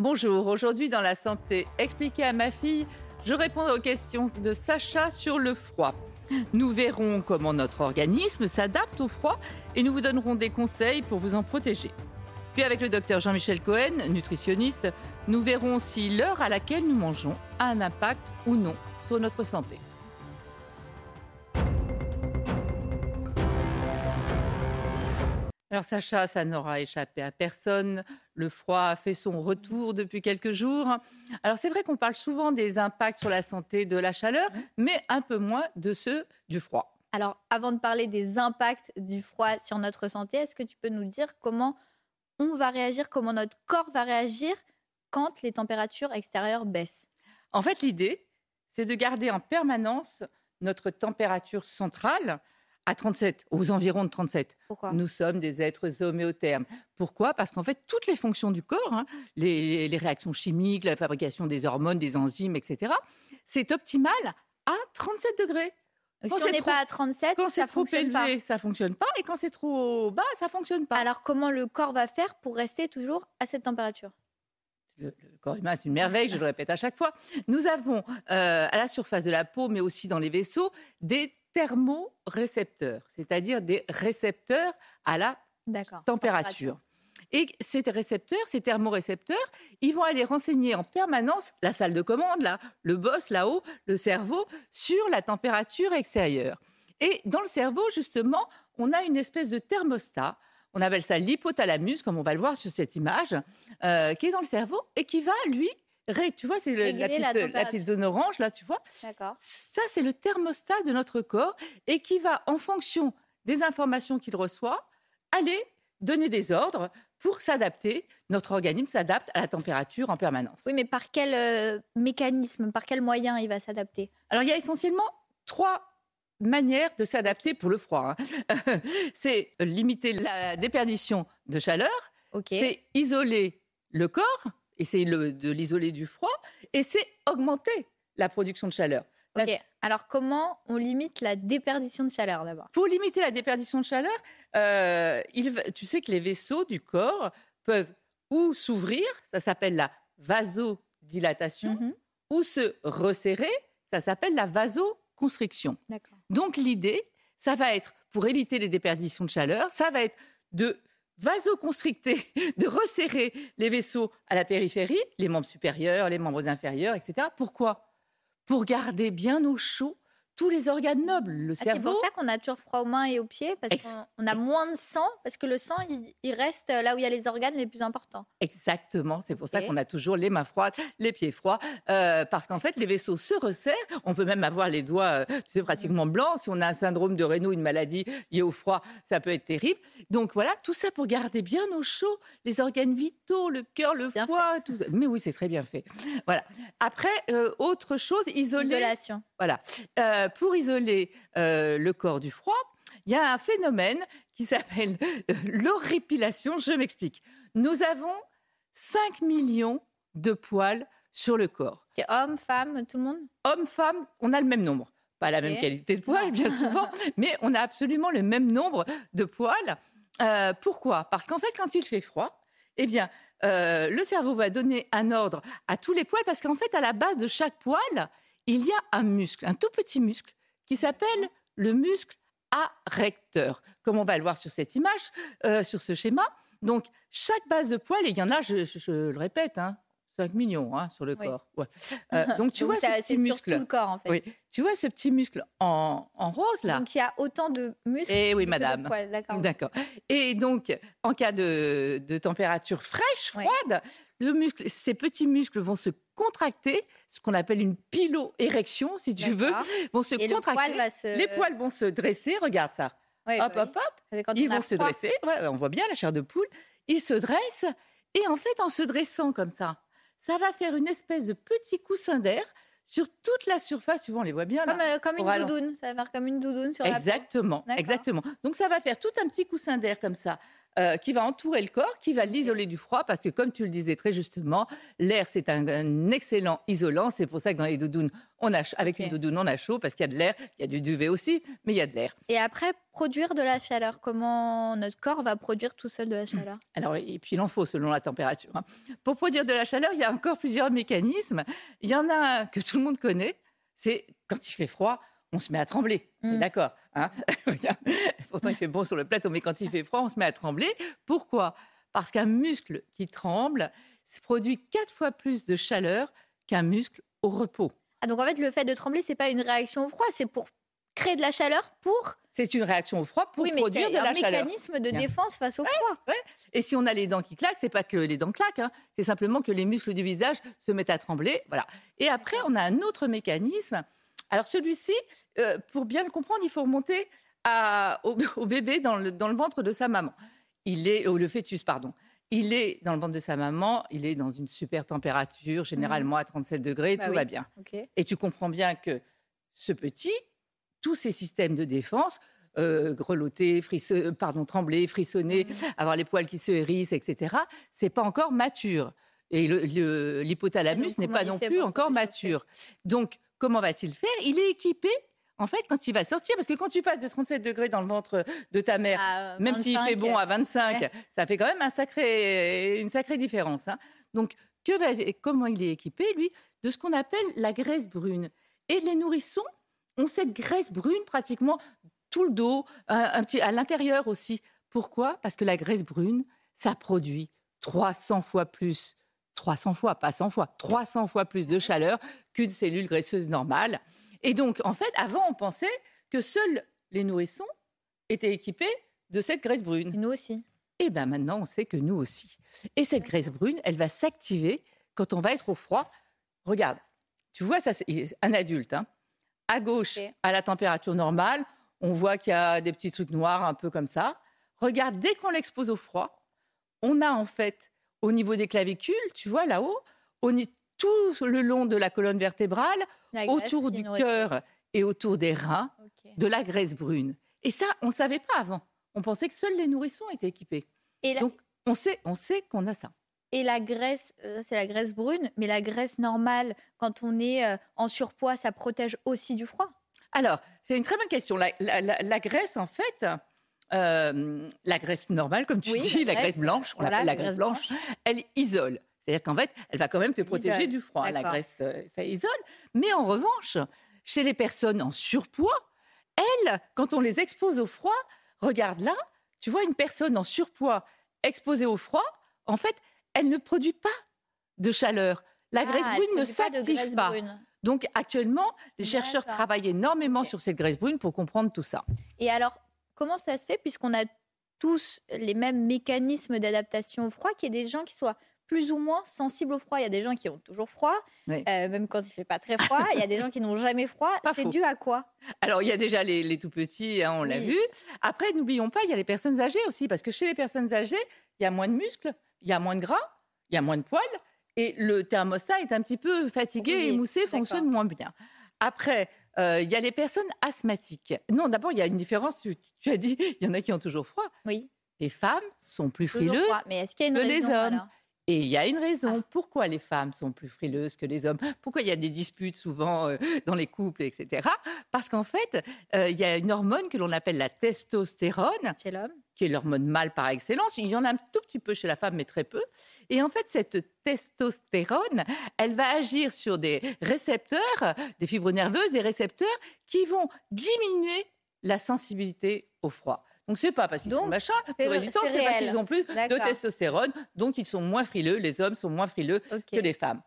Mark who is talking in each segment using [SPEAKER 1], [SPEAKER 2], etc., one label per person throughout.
[SPEAKER 1] Bonjour, aujourd'hui dans la santé expliquée à ma fille, je répondrai aux questions de Sacha sur le froid. Nous verrons comment notre organisme s'adapte au froid et nous vous donnerons des conseils pour vous en protéger. Puis avec le docteur Jean-Michel Cohen, nutritionniste, nous verrons si l'heure à laquelle nous mangeons a un impact ou non sur notre santé. Alors Sacha, ça n'aura échappé à personne. Le froid a fait son retour depuis quelques jours. Alors c'est vrai qu'on parle souvent des impacts sur la santé de la chaleur, mais un peu moins de ceux du froid.
[SPEAKER 2] Alors avant de parler des impacts du froid sur notre santé, est-ce que tu peux nous dire comment on va réagir, comment notre corps va réagir quand les températures extérieures baissent?
[SPEAKER 1] En fait, l'idée, c'est de garder en permanence notre température centrale à 37, aux environs de 37.
[SPEAKER 2] Pourquoi
[SPEAKER 1] Nous sommes des êtres homéothermes. Pourquoi? Parce qu'en fait, toutes les fonctions du corps, hein, les, les réactions chimiques, la fabrication des hormones, des enzymes, etc., c'est optimal à 37 degrés.
[SPEAKER 2] Si
[SPEAKER 1] Quand
[SPEAKER 2] on
[SPEAKER 1] c'est
[SPEAKER 2] n'est pas à 37,
[SPEAKER 1] Quand
[SPEAKER 2] ça
[SPEAKER 1] trop
[SPEAKER 2] fonctionne
[SPEAKER 1] élevé,
[SPEAKER 2] pas.
[SPEAKER 1] ça fonctionne pas, et quand c'est trop bas, ça fonctionne pas.
[SPEAKER 2] Alors comment le corps va faire pour rester toujours à cette température?
[SPEAKER 1] Le, le corps humain, c'est une merveille, je le répète à chaque fois. Nous avons euh, à la surface de la peau, mais aussi dans les vaisseaux, des thermorécepteurs, c'est-à-dire des récepteurs à la température. Et ces récepteurs, ces thermorécepteurs, ils vont aller renseigner en permanence la salle de commande, là, le boss là-haut, le cerveau, sur la température extérieure. Et dans le cerveau, justement, on a une espèce de thermostat. On appelle ça l'hypothalamus, comme on va le voir sur cette image, euh, qui est dans le cerveau et qui va, lui, tu vois, c'est le- la,
[SPEAKER 2] la
[SPEAKER 1] petite, zone orange, là, tu vois. Ça, c'est le thermostat de notre corps et qui va, en fonction des informations qu'il reçoit, aller donner des ordres pour s'adapter. Notre organisme s'adapte à la température en permanence.
[SPEAKER 2] Oui, mais par quel euh, mécanisme, par quel moyen il va s'adapter?
[SPEAKER 1] Alors, il y a essentiellement trois manières de s'adapter pour le froid. hein. c'est limiter la déperdition de chaleur, c'est isoler le corps, essayer de l'isoler du froid, et c'est augmenter la production de chaleur. La-
[SPEAKER 2] Ok. Alors comment on limite la déperdition de chaleur d'abord?
[SPEAKER 1] Pour limiter la déperdition de chaleur, euh, il tu sais que les vaisseaux du corps peuvent ou s'ouvrir, ça s'appelle la vasodilatation,
[SPEAKER 2] Mhm.
[SPEAKER 1] ou se resserrer, ça s'appelle la vasoconstriction. Donc l'idée, ça va être, pour éviter les déperditions de chaleur, ça va être de vasoconstricter, de resserrer les vaisseaux à la périphérie, les membres supérieurs, les membres inférieurs, etc. Pourquoi? Pour garder bien au chaud tous les organes nobles, le
[SPEAKER 2] Ah, c'est
[SPEAKER 1] cerveau.
[SPEAKER 2] pour ça qu'on a toujours froid aux mains et aux pieds, parce
[SPEAKER 1] Ex-
[SPEAKER 2] qu'on on a moins de sang, parce que le sang, il, il reste là où il y a les organes les plus importants.
[SPEAKER 1] Exactement, c'est pour ça qu'on a toujours les mains froides, les pieds froids, euh, parce qu'en fait les vaisseaux se resserrent. On peut même avoir les doigts, euh, tu sais, pratiquement blancs. Si on a un syndrome de Raynaud, une maladie liée au froid, ça peut être terrible. Donc voilà, tout ça pour garder bien au chaud les organes vitaux, le cœur, le
[SPEAKER 2] Bien
[SPEAKER 1] foie, tout ça. Mais oui, c'est très bien fait. Voilà. Après, euh, autre chose, isoler.
[SPEAKER 2] Isolation.
[SPEAKER 1] Voilà. Euh, pour isoler euh, le corps du froid, il y a un phénomène qui s'appelle euh, l'horripilation. Je m'explique. Nous avons 5 millions de poils sur le corps.
[SPEAKER 2] Hommes, femmes, tout le monde?
[SPEAKER 1] Hommes, femmes, on a le même nombre. Pas la même qualité de poils, bien souvent, mais on a absolument le même nombre de poils. Euh, pourquoi? Parce qu'en fait, quand il fait froid, eh bien, euh, le cerveau va donner un ordre à tous les poils, parce qu'en fait, à la base de chaque poil, il y a un muscle, un tout petit muscle, qui s'appelle le muscle arrecteur, comme on va le voir sur cette image, euh, sur ce schéma. Donc, chaque base de poil, et il y en a, je, je- je le répète, hein, 5 millions hein, sur le
[SPEAKER 2] Oui.
[SPEAKER 1] corps. Ouais. Euh, donc, tu
[SPEAKER 2] Donc,
[SPEAKER 1] vois
[SPEAKER 2] ça-
[SPEAKER 1] ce
[SPEAKER 2] c'est
[SPEAKER 1] petit
[SPEAKER 2] sur
[SPEAKER 1] muscle.
[SPEAKER 2] tout le corps, en fait.
[SPEAKER 1] Oui, tu vois ce petit muscle en, en rose là?
[SPEAKER 2] Donc il y a autant de muscles
[SPEAKER 1] Eh oui,
[SPEAKER 2] que de poils, D'accord.
[SPEAKER 1] Et donc, en cas de, de température fraîche,
[SPEAKER 2] Oui.
[SPEAKER 1] Froide, le muscle, ces petits muscles vont se contracter, ce qu'on appelle une piloérection, si tu veux, vont se
[SPEAKER 2] Et le
[SPEAKER 1] contracter.
[SPEAKER 2] poil va se...
[SPEAKER 1] Les poils vont se dresser, regarde ça. Hop, hop, hop, ils vont se
[SPEAKER 2] froid.
[SPEAKER 1] dresser. Ouais, on voit bien la chair de poule. Ils se dressent. Et en fait, en se dressant comme ça, ça va faire une espèce de petit coussin d'air sur toute la surface. Tu vois, on les voit bien là.
[SPEAKER 2] Comme, euh, comme une doudoune. Ça va faire comme une doudoune sur la peau.
[SPEAKER 1] Exactement, exactement. Donc ça va faire tout un petit coussin d'air comme ça. Euh, qui va entourer le corps, qui va l'isoler du froid, parce que comme tu le disais très justement, l'air c'est un, un excellent isolant. C'est pour ça que dans les doudounes, on a, avec une doudoune on a chaud, parce qu'il y a de l'air, il y a du duvet aussi, mais il y a de l'air.
[SPEAKER 2] Et après, produire de la chaleur. Comment notre corps va produire tout seul de la chaleur?
[SPEAKER 1] Alors, et puis il en faut selon la température. hein. Pour produire de la chaleur, il y a encore plusieurs mécanismes. Il y en a un que tout le monde connaît, c'est quand il fait froid, on se met à trembler.
[SPEAKER 2] Mm.
[SPEAKER 1] D'accord hein Pourtant, il fait bon sur le plateau, mais quand il fait froid, on se met à trembler. Pourquoi? Parce qu'un muscle qui tremble produit quatre fois plus de chaleur qu'un muscle au repos.
[SPEAKER 2] Ah, donc en fait, le fait de trembler, c'est pas une réaction au froid, c'est pour créer de la chaleur pour.
[SPEAKER 1] C'est une réaction au froid pour
[SPEAKER 2] oui, mais
[SPEAKER 1] produire
[SPEAKER 2] c'est
[SPEAKER 1] de
[SPEAKER 2] un
[SPEAKER 1] la chaleur.
[SPEAKER 2] mécanisme de défense face au froid.
[SPEAKER 1] Et si on a les dents qui claquent, c'est pas que les dents claquent, hein, c'est simplement que les muscles du visage se mettent à trembler. Voilà. Et après, on a un autre mécanisme. Alors celui-ci, euh, pour bien le comprendre, il faut remonter à- au, au bébé dans le, dans le ventre de sa maman. Il est, au le fœtus, pardon. Il est dans le ventre de sa maman, il est dans une super température, généralement à 37 degrés,
[SPEAKER 2] Bah
[SPEAKER 1] tout
[SPEAKER 2] oui.
[SPEAKER 1] va bien. Et tu comprends bien que ce petit, tous ses systèmes de défense, euh, grelotter, frisse- euh, pardon, trembler, frissonner,
[SPEAKER 2] Mhm.
[SPEAKER 1] avoir les poils qui se hérissent, etc., c'est pas encore mature. Et l'hypothalamus
[SPEAKER 2] donc,
[SPEAKER 1] n'est pas non plus encore mature. Donc, comment va-t-il faire? Il est équipé, en fait, quand il va sortir, parce que quand tu passes de 37 degrés dans le ventre de ta mère,
[SPEAKER 2] À
[SPEAKER 1] même s'il
[SPEAKER 2] 25,
[SPEAKER 1] fait bon à 25,
[SPEAKER 2] ouais.
[SPEAKER 1] ça fait quand même un sacré, une sacrée différence. hein. Donc, que va- comment il est équipé, lui? De ce qu'on appelle la graisse brune. Et les nourrissons ont cette graisse brune pratiquement tout le dos, un, un petit, à l'intérieur aussi. Pourquoi? Parce que la graisse brune, ça produit 300 fois plus, 300 fois, pas 100 fois, 300 fois plus de chaleur qu'une cellule graisseuse normale. Et donc, en fait, avant, on pensait que seuls les nourrissons étaient équipés de cette graisse brune.
[SPEAKER 2] Et Nous aussi.
[SPEAKER 1] Et bien maintenant, on sait que nous aussi. Et cette graisse brune, elle va s'activer quand on va être au froid. Regarde, tu vois, ça, c'est un adulte. hein. À gauche, à la température normale, on voit qu'il y a des petits trucs noirs un peu comme ça. Regarde, dès qu'on l'expose au froid, on a en fait, au niveau des clavicules, tu vois là-haut, tout le long de la colonne vertébrale,
[SPEAKER 2] La
[SPEAKER 1] autour du cœur et autour des reins, de la graisse brune. Et ça, on ne savait pas avant. On pensait que seuls les nourrissons étaient équipés.
[SPEAKER 2] Et la,
[SPEAKER 1] Donc, on sait, on sait qu'on a ça.
[SPEAKER 2] et la graisse, euh, c'est la graisse brune, mais la graisse normale, quand on est euh, en surpoids, ça protège aussi du froid?
[SPEAKER 1] Alors, c'est une très bonne question. La, la- la- la graisse, en fait, euh, la graisse normale, comme tu
[SPEAKER 2] Oui,
[SPEAKER 1] dis,
[SPEAKER 2] la
[SPEAKER 1] la graisse
[SPEAKER 2] graisse,
[SPEAKER 1] blanche, on l'appelle la
[SPEAKER 2] la
[SPEAKER 1] graisse
[SPEAKER 2] graisse
[SPEAKER 1] blanche, elle isole. C'est-à-dire qu'en fait, elle va quand même te protéger
[SPEAKER 2] isole,
[SPEAKER 1] du froid. La graisse, euh, ça isole. Mais en revanche, chez les personnes en surpoids, elles, quand on les expose au froid, regarde là, tu vois une personne en surpoids exposée au froid, en fait, elle ne produit pas de chaleur. La graisse
[SPEAKER 2] Ah, elle
[SPEAKER 1] brune ne s'active
[SPEAKER 2] graisse
[SPEAKER 1] pas.
[SPEAKER 2] brune.
[SPEAKER 1] Donc actuellement, les chercheurs travaillent énormément sur cette graisse brune pour comprendre tout ça.
[SPEAKER 2] Et alors, comment ça se fait, puisqu'on a tous les mêmes mécanismes d'adaptation au froid, qu'il y ait des gens qui soient plus ou moins sensibles au froid Il y a des gens qui ont toujours froid,
[SPEAKER 1] Oui.
[SPEAKER 2] euh, même quand il fait pas très froid. Il y a des gens qui n'ont jamais froid. C'est dû à quoi?
[SPEAKER 1] Alors il y a déjà les, les tout petits, hein, on l'a
[SPEAKER 2] Oui.
[SPEAKER 1] vu. Après, n'oublions pas, il y a les personnes âgées aussi, parce que chez les personnes âgées, il y a moins de muscles, il y a moins de gras, il y a moins de poils, et le thermostat est un petit peu fatigué,
[SPEAKER 2] Rouillé.
[SPEAKER 1] émoussé, fonctionne moins bien. Après, euh, il y a les personnes asthmatiques. Non, d'abord, il y a une différence. Tu, tu as dit, il y en a qui ont toujours froid.
[SPEAKER 2] Oui,
[SPEAKER 1] Les femmes sont plus frileuses
[SPEAKER 2] froid. Mais est-ce qu'il y a une
[SPEAKER 1] que les
[SPEAKER 2] raison
[SPEAKER 1] hommes.
[SPEAKER 2] alors?
[SPEAKER 1] Et il y a une raison.
[SPEAKER 2] Ah.
[SPEAKER 1] Pourquoi les femmes sont plus frileuses que les hommes? Pourquoi il y a des disputes souvent euh, dans les couples, etc. Parce qu'en fait, euh, il y a une hormone que l'on appelle la testostérone,
[SPEAKER 2] chez l'homme?
[SPEAKER 1] Qui est l'hormone mâle par excellence. Il y en a un tout petit peu chez la femme, mais très peu. Et en fait, cette testostérone, elle va agir sur des récepteurs, des fibres nerveuses, des récepteurs qui vont diminuer la sensibilité au froid. Donc c'est pas parce qu'ils sont machins,
[SPEAKER 2] c'est-
[SPEAKER 1] parce qu'ils ont plus de testostérone, donc ils sont moins frileux. Les hommes sont moins frileux que les femmes.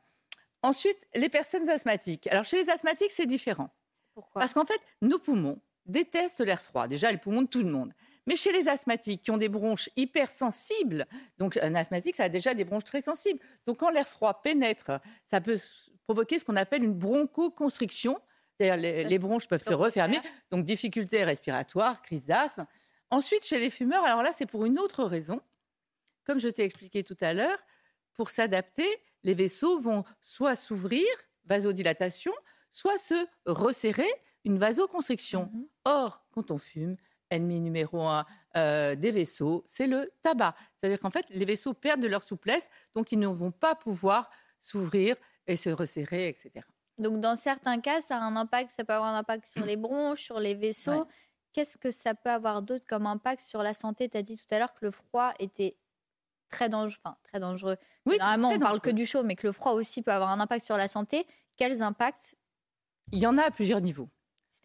[SPEAKER 1] Ensuite, les personnes asthmatiques. Alors chez les asthmatiques, c'est différent.
[SPEAKER 2] Pourquoi?
[SPEAKER 1] Parce qu'en fait, nos poumons détestent l'air froid. Déjà, les poumons de tout le monde. Mais chez les asthmatiques qui ont des bronches hypersensibles, donc un asthmatique, ça a déjà des bronches très sensibles. Donc quand l'air froid pénètre, ça peut provoquer ce qu'on appelle une bronchoconstriction. C'est-à-dire les, les bronches peuvent
[SPEAKER 2] se
[SPEAKER 1] refermer, donc difficulté respiratoire, crise d'asthme. Ensuite, chez les fumeurs, alors là, c'est pour une autre raison. Comme je t'ai expliqué tout à l'heure, pour s'adapter, les vaisseaux vont soit s'ouvrir, vasodilatation, soit se resserrer, une vasoconstriction.
[SPEAKER 2] Mhm.
[SPEAKER 1] Or, quand on fume, ennemi numéro un euh, des vaisseaux, c'est le tabac. C'est-à-dire qu'en fait, les vaisseaux perdent de leur souplesse, donc ils ne vont pas pouvoir s'ouvrir et se resserrer, etc.
[SPEAKER 2] Donc, dans certains cas, ça a un impact, ça peut avoir un impact sur les bronches, sur les vaisseaux.
[SPEAKER 1] Ouais.
[SPEAKER 2] Qu'est-ce que ça peut avoir d'autre comme impact sur la santé? Tu as dit tout à l'heure que le froid était très dangereux. Enfin, très dangereux.
[SPEAKER 1] Oui,
[SPEAKER 2] Normalement, on parle que
[SPEAKER 1] dangereux.
[SPEAKER 2] du chaud, mais que le froid aussi peut avoir un impact sur la santé. Quels impacts?
[SPEAKER 1] Il y en a à plusieurs niveaux.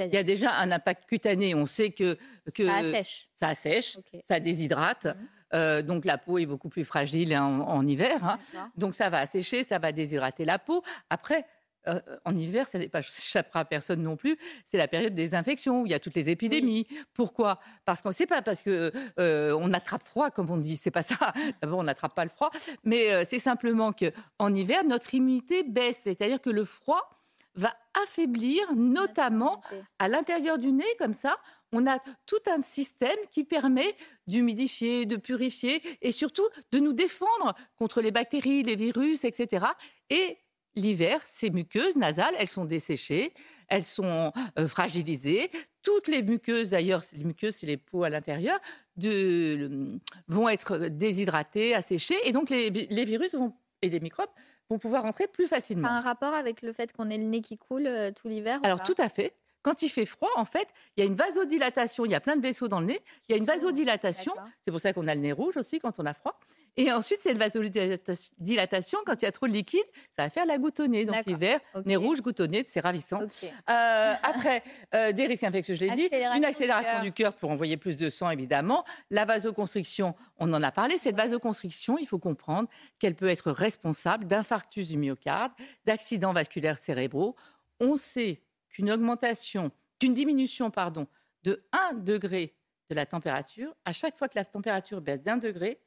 [SPEAKER 1] Il y a déjà un impact cutané. On sait que, que
[SPEAKER 2] ça assèche.
[SPEAKER 1] ça assèche, ça déshydrate.
[SPEAKER 2] Mhm.
[SPEAKER 1] Euh, donc la peau est beaucoup plus fragile en, en hiver. hein. Donc ça va assécher, ça va déshydrater la peau. Après, euh, en hiver, ça n'est pas échappera à personne non plus. C'est la période des infections où il y a toutes les épidémies. Pourquoi? Parce qu'on sait pas parce que euh, attrape froid comme on dit. C'est pas ça. D'abord, on n'attrape pas le froid, mais euh, c'est simplement que en hiver, notre immunité baisse. C'est-à-dire que le froid va affaiblir, notamment à l'intérieur du nez, comme ça, on a tout un système qui permet d'humidifier, de purifier et surtout de nous défendre contre les bactéries, les virus, etc. Et l'hiver, ces muqueuses nasales, elles sont desséchées, elles sont euh, fragilisées. Toutes les muqueuses, d'ailleurs, les muqueuses, c'est les peaux à l'intérieur, de- vont être déshydratées, asséchées, et donc les, les virus vont, et les microbes vont pouvoir rentrer plus
[SPEAKER 2] Ça
[SPEAKER 1] facilement.
[SPEAKER 2] a un rapport avec le fait qu'on ait le nez qui coule euh, tout l'hiver
[SPEAKER 1] Alors tout à fait. Quand il fait froid, en fait, il y a une vasodilatation. Il y a plein de vaisseaux dans le nez. Il y a une vasodilatation. C'est pour ça qu'on a le nez rouge aussi quand on a froid. Et ensuite, c'est une vasodilatation. Quand il y a trop de liquide, ça va faire la nez. Donc l'hiver,
[SPEAKER 2] Ok.
[SPEAKER 1] nez rouge, nez, c'est ravissant. Euh, après, euh, des risques infectieux, je l'ai dit. Une accélération du cœur pour envoyer plus de sang, évidemment. La vasoconstriction, on en a parlé. Cette vasoconstriction, il faut comprendre qu'elle peut être responsable d'infarctus du myocarde, d'accidents vasculaires cérébraux. On sait qu'une augmentation, qu'une diminution, pardon, de 1 degré de la température, à chaque fois que la température baisse d'un degré,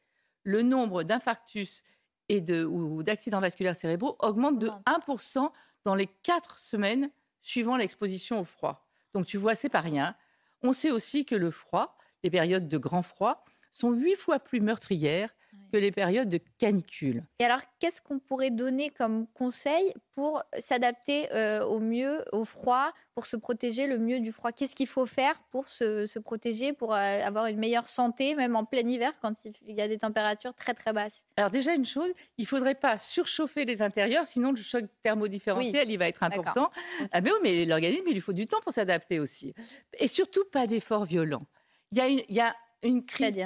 [SPEAKER 1] le nombre d'infarctus et de, ou d'accidents vasculaires cérébraux augmente de
[SPEAKER 2] Augmente.
[SPEAKER 1] 1% dans les 4 semaines suivant l'exposition au froid. Donc tu vois, c'est pas rien. On sait aussi que le froid, les périodes de grand froid, sont huit fois plus meurtrières que les périodes de canicule.
[SPEAKER 2] Et alors, qu'est-ce qu'on pourrait donner comme conseil pour s'adapter euh, au mieux au froid, pour se protéger le mieux du froid? Qu'est-ce qu'il faut faire pour se, se protéger, pour euh, avoir une meilleure santé, même en plein hiver, quand il y a des températures très très basses?
[SPEAKER 1] Alors déjà une chose, il faudrait pas surchauffer les intérieurs, sinon le choc thermodifférentiel il va être important. Ah, mais oui, mais l'organisme il lui faut du temps pour s'adapter aussi, et surtout pas d'efforts violents. Il y a une, il y a une crise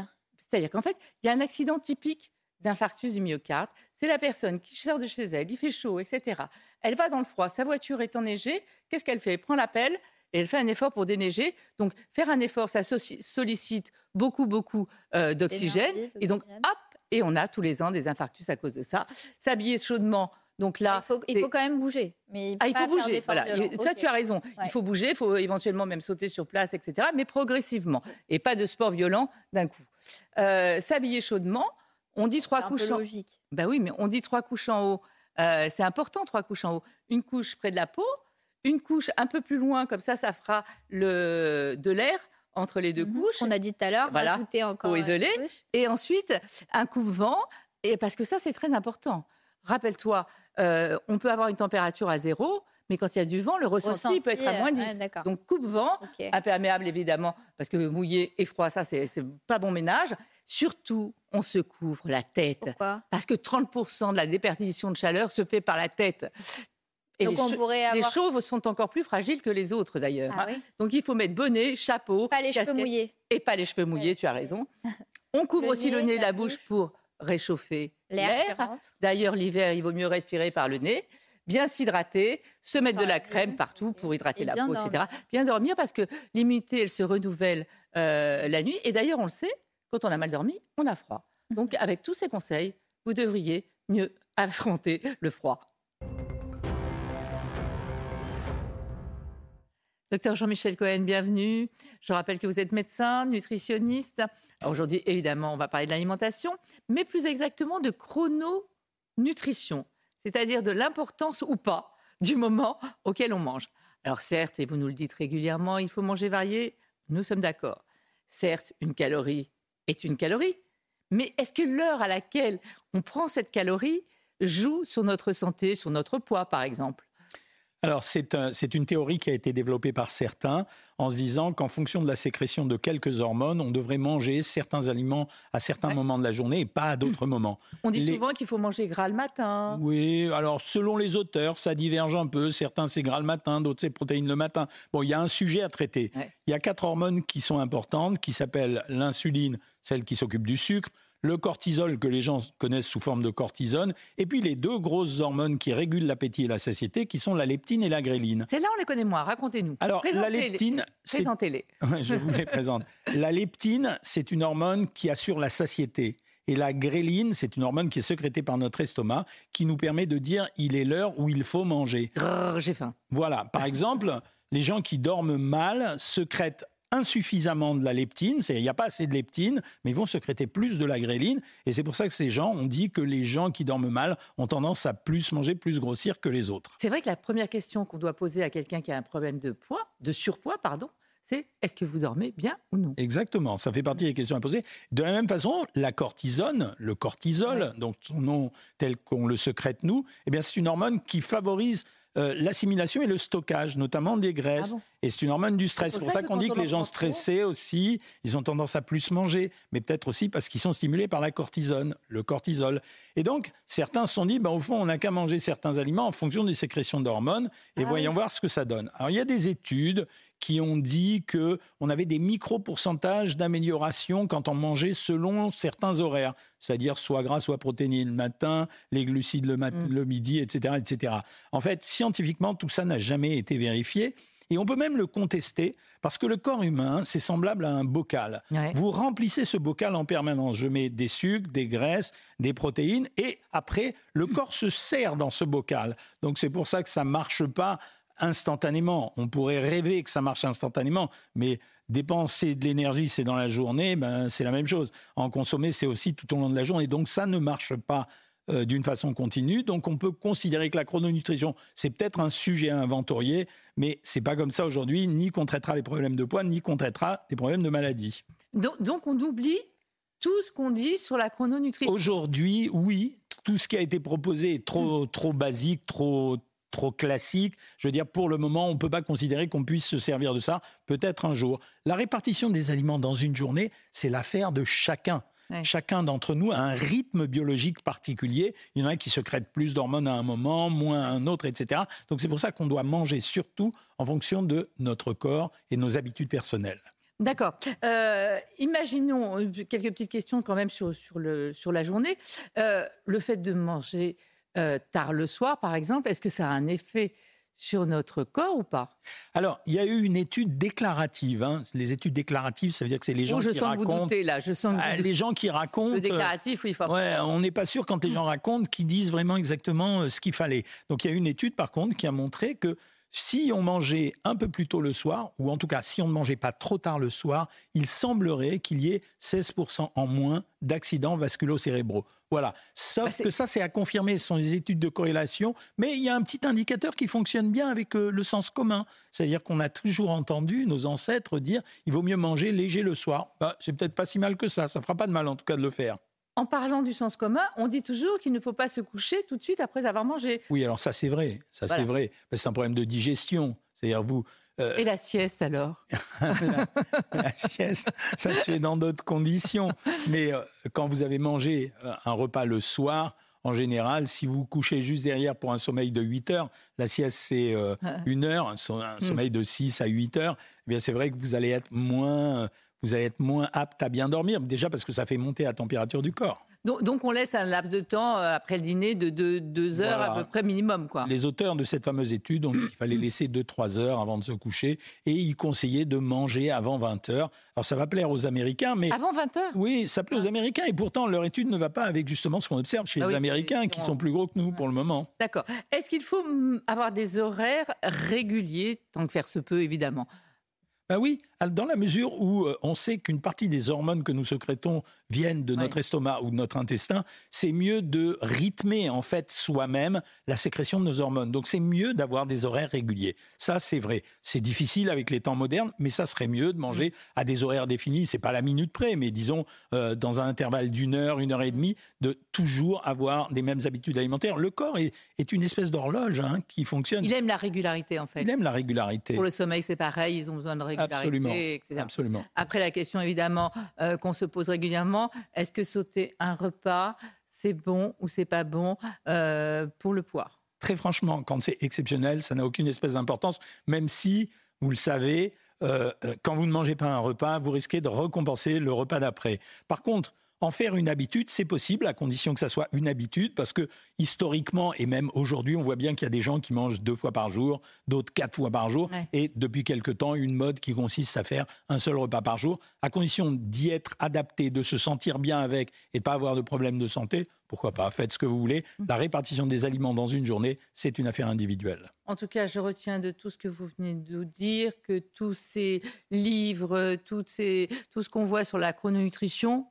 [SPEAKER 2] C'est-à-dire
[SPEAKER 1] qu'en fait, il y a un accident typique d'infarctus du myocarde. C'est la personne qui sort de chez elle, il fait chaud, etc. Elle va dans le froid, sa voiture est enneigée. Qu'est-ce qu'elle fait? Elle prend la pelle et elle fait un effort pour déneiger. Donc, faire un effort, ça sollicite beaucoup, beaucoup euh, d'oxygène. Et donc, hop, et on a tous les ans des infarctus à cause de ça. S'habiller chaudement. Donc là,
[SPEAKER 2] il, faut, il quand même bouger. Mais
[SPEAKER 1] ah, il faut bouger. Voilà. Ça, tu as raison.
[SPEAKER 2] Ouais.
[SPEAKER 1] Il faut bouger. Il faut éventuellement même sauter sur place, etc. Mais progressivement. Et pas de sport violent d'un coup. Euh, S'habiller chaudement. On dit trois
[SPEAKER 2] C'est un peu
[SPEAKER 1] couches. En...
[SPEAKER 2] logique.
[SPEAKER 1] Ben oui, mais on dit trois couches en haut. Euh, c'est important, trois couches en haut. Une couche près de la peau, une couche un peu plus loin, comme ça, ça fera le... de l'air entre les deux
[SPEAKER 2] Mhm.
[SPEAKER 1] couches.
[SPEAKER 2] Qu'on a dit tout à l'heure,
[SPEAKER 1] Voilà.
[SPEAKER 2] rajouter encore une couche.
[SPEAKER 1] Et ensuite, un coupe-vent, et parce que ça, c'est très important. Rappelle-toi, euh, on peut avoir une température à zéro, mais quand il y a du vent, le ressenti, peut être à
[SPEAKER 2] euh,
[SPEAKER 1] moins
[SPEAKER 2] ouais,
[SPEAKER 1] 10.
[SPEAKER 2] d'accord.
[SPEAKER 1] Donc, coupe-vent, imperméable évidemment, parce que mouillé et froid, ça, c'est pas bon ménage. Surtout, on se couvre la tête.
[SPEAKER 2] Pourquoi?
[SPEAKER 1] Parce que 30% de la déperdition de chaleur se fait par la tête. Et
[SPEAKER 2] Donc
[SPEAKER 1] les,
[SPEAKER 2] on pourrait
[SPEAKER 1] les
[SPEAKER 2] avoir.
[SPEAKER 1] chauves sont encore plus fragiles que les autres d'ailleurs.
[SPEAKER 2] Ah
[SPEAKER 1] hein.
[SPEAKER 2] oui?
[SPEAKER 1] Donc il faut mettre bonnet, chapeau,
[SPEAKER 2] Pas les cheveux mouillés.
[SPEAKER 1] et pas les cheveux mouillés,
[SPEAKER 2] Ouais.
[SPEAKER 1] tu as raison. On couvre
[SPEAKER 2] Le
[SPEAKER 1] aussi le
[SPEAKER 2] nez,
[SPEAKER 1] nez,
[SPEAKER 2] la
[SPEAKER 1] la bouche
[SPEAKER 2] bouche.
[SPEAKER 1] pour réchauffer
[SPEAKER 2] L'air.
[SPEAKER 1] D'ailleurs, l'hiver, il vaut mieux respirer par le nez. Bien s'hydrater, se mettre de la crème partout pour hydrater la peau, etc. Bien dormir parce que l'immunité, elle se renouvelle euh, la nuit. Et d'ailleurs, on le sait, quand on a mal dormi, on a froid. Donc, avec tous ces conseils, vous devriez mieux affronter le froid. Docteur Jean-Michel Cohen, bienvenue. Je rappelle que vous êtes médecin, nutritionniste. Aujourd'hui, évidemment, on va parler de l'alimentation, mais plus exactement de chrononutrition, c'est-à-dire de l'importance ou pas du moment auquel on mange. Alors certes, et vous nous le dites régulièrement, il faut manger varié, nous sommes d'accord. certes, une calorie est une calorie, mais est-ce que l'heure à laquelle on prend cette calorie joue sur notre santé, sur notre poids, par exemple?
[SPEAKER 3] Alors, c'est une théorie qui a été développée par certains en se disant qu'en fonction de la sécrétion de quelques hormones, on devrait manger certains aliments à certains moments de la journée et pas à d'autres moments.
[SPEAKER 1] On dit souvent qu'il faut manger gras le matin.
[SPEAKER 3] Oui, alors selon les auteurs, ça diverge un peu. Certains c'est gras le matin, d'autres c'est protéines le matin. Bon, il y a un sujet à traiter. Il y a quatre hormones qui sont importantes, qui s'appellent l'insuline, celle qui s'occupe du sucre, le cortisol que les gens connaissent sous forme de cortisone, et puis les deux grosses hormones qui régulent l'appétit et la satiété, qui sont la leptine et la gréline.
[SPEAKER 1] C'est là on les connaît moins. Racontez-nous.
[SPEAKER 3] Alors la leptine,
[SPEAKER 1] présentez-les.
[SPEAKER 3] je vous les présente. la leptine, c'est une hormone qui assure la satiété. Et la gréline, c'est une hormone qui est sécrétée par notre estomac, qui nous permet de dire il est l'heure où il faut manger.
[SPEAKER 1] J'ai faim.
[SPEAKER 3] Voilà. Par exemple, les gens qui dorment mal secrètent insuffisamment de la leptine, il n'y a pas assez de leptine, mais ils vont sécréter plus de la gréline. Et c'est pour ça que ces gens ont dit que les gens qui dorment mal ont tendance à plus manger, plus grossir que les autres.
[SPEAKER 1] C'est vrai que la première question qu'on doit poser à quelqu'un qui a un problème de poids, de surpoids, pardon, c'est est-ce que vous dormez bien ou non?
[SPEAKER 3] Exactement, ça fait partie des questions à poser. De la même façon, la cortisone, le cortisol, donc son nom tel qu'on le secrète nous, eh bien c'est une hormone qui favorise euh, l'assimilation et le stockage, notamment des graisses. Ah et c'est une hormone du stress. C'est pour, ça, qu'on dit que les gens stressés aussi, ils ont tendance à plus manger, mais peut-être aussi parce qu'ils sont stimulés par la cortisone, le cortisol. Et donc, certains se sont dit, ben, au fond, on n'a qu'à manger certains aliments en fonction des sécrétions d'hormones, et ah voyons voir ce que ça donne. Alors, il y a des études qui ont dit que on avait des micro-pourcentages d'amélioration quand on mangeait selon certains horaires, c'est-à-dire soit gras, soit protéines le matin, les glucides le, mm. le midi, etc., etc. En fait, scientifiquement, tout ça n'a jamais été vérifié. Et on peut même le contester parce que le corps humain, c'est semblable à un bocal. Vous remplissez ce bocal en permanence. Je mets des sucres, des graisses, des protéines et après, le corps se sert dans ce bocal. Donc c'est pour ça que ça marche pas instantanément. On pourrait rêver que ça marche instantanément, mais dépenser de l'énergie, c'est dans la journée, ben, c'est la même chose. En consommer, c'est aussi tout au long de la journée. Donc ça ne marche pas euh, d'une façon continue. Donc on peut considérer que la chrononutrition, c'est peut-être un sujet à inventorier, mais c'est pas comme ça aujourd'hui, ni qu'on traitera les problèmes de poids, ni qu'on traitera des problèmes de maladie.
[SPEAKER 1] Donc, donc on oublie tout ce qu'on dit sur la chrononutrition.
[SPEAKER 3] Aujourd'hui, oui, tout ce qui a été proposé est trop, trop basique, trop trop classique. Je veux dire, pour le moment, on ne peut pas considérer qu'on puisse se servir de ça, peut-être un jour. La répartition des aliments dans une journée, c'est l'affaire de chacun. Chacun d'entre nous a un rythme biologique particulier. Il y en a qui secrètent plus d'hormones à un moment, moins à un autre, etc. Donc c'est pour ça qu'on doit manger surtout en fonction de notre corps et nos habitudes personnelles.
[SPEAKER 1] D'accord. Euh, imaginons euh, quelques petites questions quand même sur, sur, le, sur la journée. Euh, le fait de manger euh, tard le soir, par exemple, est-ce que ça a un effet sur notre corps ou pas?
[SPEAKER 3] Alors, il y a eu une étude déclarative. Hein. Les études déclaratives, ça veut dire que c'est les gens oh,
[SPEAKER 1] je
[SPEAKER 3] qui
[SPEAKER 1] sens
[SPEAKER 3] racontent.
[SPEAKER 1] vous doutez, là. Je sens
[SPEAKER 3] ah, les gens qui racontent.
[SPEAKER 1] Le déclaratif, oui, forcément.
[SPEAKER 3] Ouais, on n'est pas sûr quand les gens racontent qu'ils disent vraiment exactement euh, ce qu'il fallait. Donc, il y a une étude, par contre, qui a montré que si on mangeait un peu plus tôt le soir, ou en tout cas si on ne mangeait pas trop tard le soir, il semblerait qu'il y ait 16% en moins d'accidents vasculo-cérébraux. Voilà. Sauf bah, que ça, c'est à confirmer. Ce sont des études de corrélation. Mais il y a un petit indicateur qui fonctionne bien avec euh, le sens commun. C'est-à-dire qu'on a toujours entendu nos ancêtres dire il vaut mieux manger léger le soir. Bah, c'est peut-être pas si mal que ça. Ça fera pas de mal, en tout cas, de le faire
[SPEAKER 1] en parlant du sens commun, on dit toujours qu'il ne faut pas se coucher tout de suite après avoir mangé.
[SPEAKER 3] Oui, alors ça c'est vrai, ça c'est vrai. C'est un problème de digestion. C'est-à-dire vous.
[SPEAKER 1] Euh, Et la sieste alors?
[SPEAKER 3] La, sieste, ça se fait dans d'autres conditions. Mais euh, quand vous avez mangé euh, un repas le soir, en général, si vous couchez juste derrière pour un sommeil de 8 heures, la sieste c'est une heure, un, hmm. sommeil de 6 à 8 heures, eh bien c'est vrai que vous allez être moins vous allez être moins apte à bien dormir, déjà parce que ça fait monter la température du corps.
[SPEAKER 1] Donc, on laisse un laps de temps euh, après le dîner de 2 heures à peu près minimum. Quoi.
[SPEAKER 3] Les auteurs de cette fameuse étude ont dit qu'il fallait laisser 2-3 heures avant de se coucher et ils conseillaient de manger avant 20 heures. Alors ça va plaire aux Américains, mais...
[SPEAKER 1] Avant 20 heures?
[SPEAKER 3] Oui, ça plaît aux. Américains et pourtant leur étude ne va pas avec justement ce qu'on observe chez ah les Américains qui sont plus gros que nous pour le moment.
[SPEAKER 1] D'accord. Est-ce qu'il faut avoir des horaires réguliers, tant que faire se peut évidemment?
[SPEAKER 3] Ben oui, dans la mesure où euh, on sait qu'une partie des hormones que nous sécrétons viennent de notre estomac ou de notre intestin, c'est mieux de rythmer en fait soi-même la sécrétion de nos hormones. Donc c'est mieux d'avoir des horaires réguliers. Ça c'est vrai. C'est difficile avec les temps modernes, mais ça serait mieux de manger mm. à des horaires définis. C'est pas la minute près, mais disons euh, dans un intervalle d'une heure, une heure et demie, de toujours avoir des mêmes habitudes alimentaires. Le corps est, une espèce d'horloge hein, qui fonctionne.
[SPEAKER 1] Il aime la régularité en fait.
[SPEAKER 3] Il aime la régularité.
[SPEAKER 1] Pour le sommeil c'est pareil, ils ont besoin de régularité,
[SPEAKER 3] Absolument.
[SPEAKER 1] Après la question évidemment euh, qu'on se pose régulièrement, est-ce que sauter un repas c'est bon ou c'est pas bon euh, pour le poids?
[SPEAKER 3] Très franchement, quand c'est exceptionnel, ça n'a aucune espèce d'importance, même si, vous le savez, euh, quand vous ne mangez pas un repas, vous risquez de récompenser le repas d'après. Par contre, en faire une habitude, c'est possible à condition que ça soit une habitude, parce que historiquement et même aujourd'hui, on voit bien qu'il y a des gens qui mangent deux fois par jour, d'autres quatre fois par jour, et depuis quelque temps, une mode qui consiste à faire un seul repas par jour, à condition d'y être adapté, de se sentir bien avec et de pas avoir de problèmes de santé. Pourquoi pas Faites ce que vous voulez. Mm. La répartition des aliments dans une journée, c'est une affaire individuelle.
[SPEAKER 1] En tout cas, je retiens de tout ce que vous venez de nous dire que tous ces livres, tout ce qu'on voit sur la chrononutrition,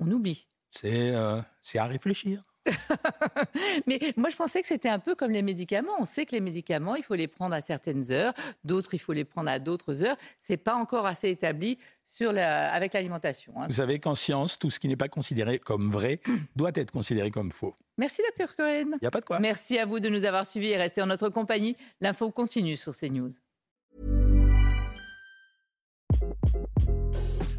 [SPEAKER 1] on oublie.
[SPEAKER 3] Euh, c'est à réfléchir.
[SPEAKER 1] Mais moi, je pensais que c'était un peu comme les médicaments. On sait que les médicaments, il faut les prendre à certaines heures, d'autres, il faut les prendre à d'autres heures. C'est pas encore assez établi sur la, avec l'alimentation.
[SPEAKER 3] Hein. Vous savez qu'en science, tout ce qui n'est pas considéré comme vrai doit être considéré comme faux.
[SPEAKER 1] Merci, docteur Cohen.
[SPEAKER 3] Il n'y a pas de quoi.
[SPEAKER 1] Merci à vous de nous avoir suivis et rester en notre compagnie. L'info continue sur CNews.